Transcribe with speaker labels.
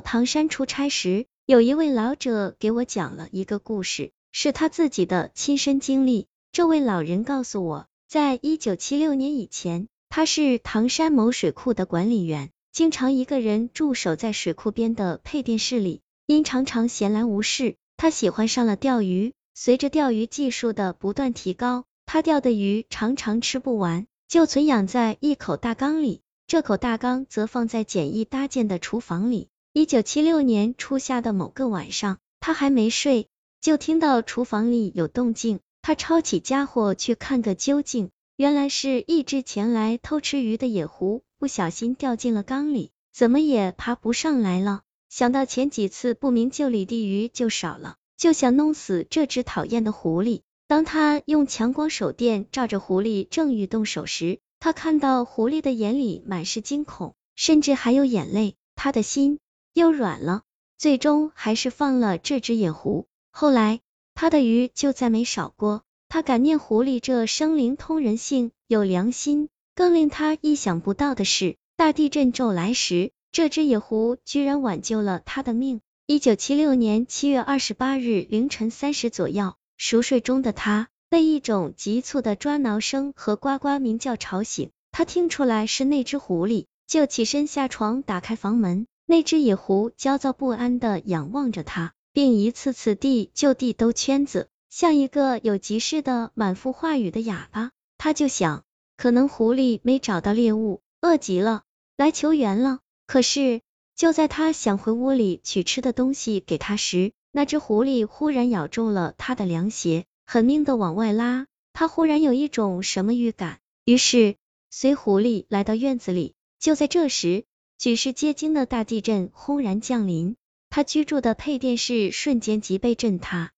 Speaker 1: 唐山出差时，有一位老者给我讲了一个故事，是他自己的亲身经历。这位老人告诉我，在一九七六年以前，他是唐山某水库的管理员，经常一个人驻守在水库边的配电室里。因常常闲来无事，他喜欢上了钓鱼。随着钓鱼技术的不断提高，他钓的鱼常常吃不完，就存养在一口大缸里。这口大缸则放在简易搭建的厨房里。一九七六年初夏的某个晚上，他还没睡，就听到厨房里有动静。他抄起家伙去看个究竟，原来是一只前来偷吃鱼的野狐不小心掉进了缸里，怎么也爬不上来了。想到前几次不明就里的鱼就少了，就想弄死这只讨厌的狐狸。当他用强光手电照着狐狸，正欲动手时，他看到狐狸的眼里满是惊恐，甚至还有眼泪，他的心。又软了，最终还是放了这只野狐。后来他的鱼就再没少过。他感念狐狸这生灵通人性，有良心。更令他意想不到的是，大地震骤来时，这只野狐居然挽救了他的命。一九七六年七月二十八日凌晨三时左右，熟睡中的他被一种急促的抓挠声和呱呱鸣叫吵醒。他听出来是那只狐狸，就起身下床，打开房门。那只野狐焦躁不安的仰望着他，并一次次地就地兜圈子，像一个有急事的满腹话语的哑巴。他就想，可能狐狸没找到猎物，饿极了，来求援了。可是，就在他想回屋里取吃的东西给他时，那只狐狸忽然咬住了他的凉鞋，狠命的往外拉。他忽然有一种什么预感，于是随狐狸来到院子里。就在这时，举世皆惊的大地震轰然降临，他居住的配电室瞬间即被震塌，